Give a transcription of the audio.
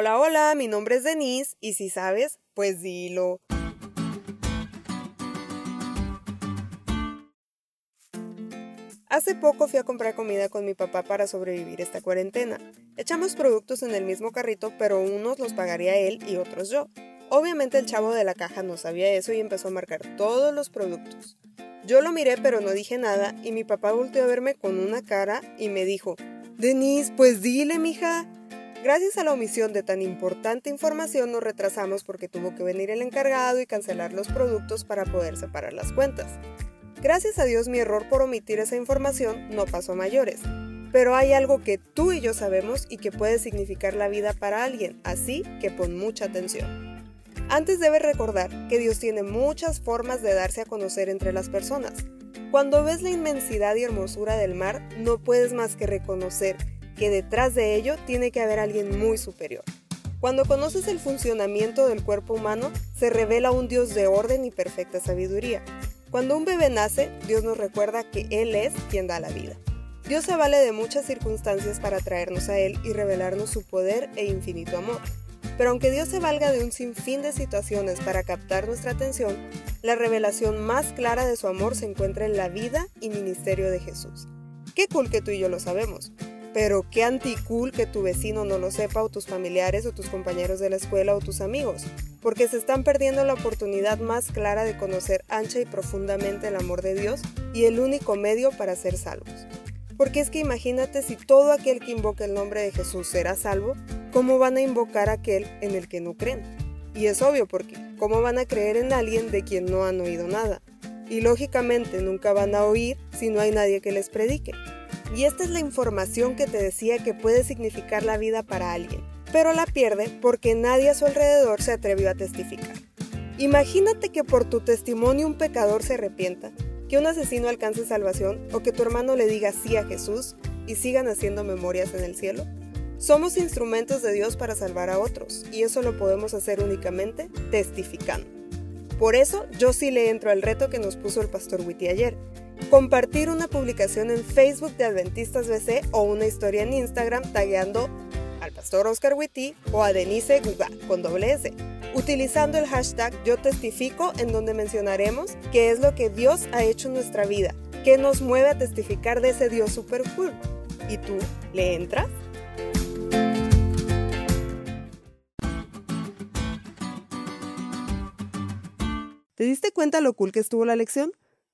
Hola, hola, mi nombre es Denise y si sabes, pues dilo. Hace poco fui a comprar comida con mi papá para sobrevivir esta cuarentena. Echamos productos en el mismo carrito, pero unos los pagaría él y otros yo. Obviamente el chavo de la caja no sabía eso y empezó a marcar todos los productos. Yo lo miré pero no dije nada y mi papá volteó a verme con una cara y me dijo, Denise, pues dile, mija. Gracias a la omisión de tan importante información nos retrasamos porque tuvo que venir el encargado y cancelar los productos para poder separar las cuentas. Gracias a Dios mi error por omitir esa información no pasó a mayores, pero hay algo que tú y yo sabemos y que puede significar la vida para alguien, así que pon mucha atención. Antes debes recordar que Dios tiene muchas formas de darse a conocer entre las personas. Cuando ves la inmensidad y hermosura del mar, no puedes más que reconocer que detrás de ello tiene que haber alguien muy superior. Cuando conoces el funcionamiento del cuerpo humano, se revela un Dios de orden y perfecta sabiduría. Cuando un bebé nace, Dios nos recuerda que Él es quien da la vida. Dios se vale de muchas circunstancias para traernos a Él y revelarnos su poder e infinito amor. Pero aunque Dios se valga de un sinfín de situaciones para captar nuestra atención, la revelación más clara de su amor se encuentra en la vida y ministerio de Jesús. Qué cool que tú y yo lo sabemos, pero qué anticool que tu vecino no lo sepa o tus familiares o tus compañeros de la escuela o tus amigos, porque se están perdiendo la oportunidad más clara de conocer ancha y profundamente el amor de Dios y el único medio para ser salvos. Porque es que imagínate si todo aquel que invoca el nombre de Jesús será salvo, ¿cómo van a invocar a aquel en el que no creen? Y es obvio porque, ¿cómo van a creer en alguien de quien no han oído nada? Y lógicamente nunca van a oír si no hay nadie que les predique. Y esta es la información que te decía que puede significar la vida para alguien, pero la pierde porque nadie a su alrededor se atrevió a testificar. Imagínate que por tu testimonio un pecador se arrepienta, que un asesino alcance salvación o que tu hermano le diga sí a Jesús y sigan haciendo memorias en el cielo. Somos instrumentos de Dios para salvar a otros y eso lo podemos hacer únicamente testificando. Por eso yo sí le entro al reto que nos puso el pastor Witty ayer compartir una publicación en Facebook de Adventistas BC o una historia en Instagram tagueando al pastor Oscar Witty o a Denise Guga con doble S, utilizando el hashtag Yo Testifico en donde mencionaremos qué es lo que Dios ha hecho en nuestra vida, qué nos mueve a testificar de ese Dios super cool. ¿Y tú le entras? ¿Te diste cuenta lo cool que estuvo la lección?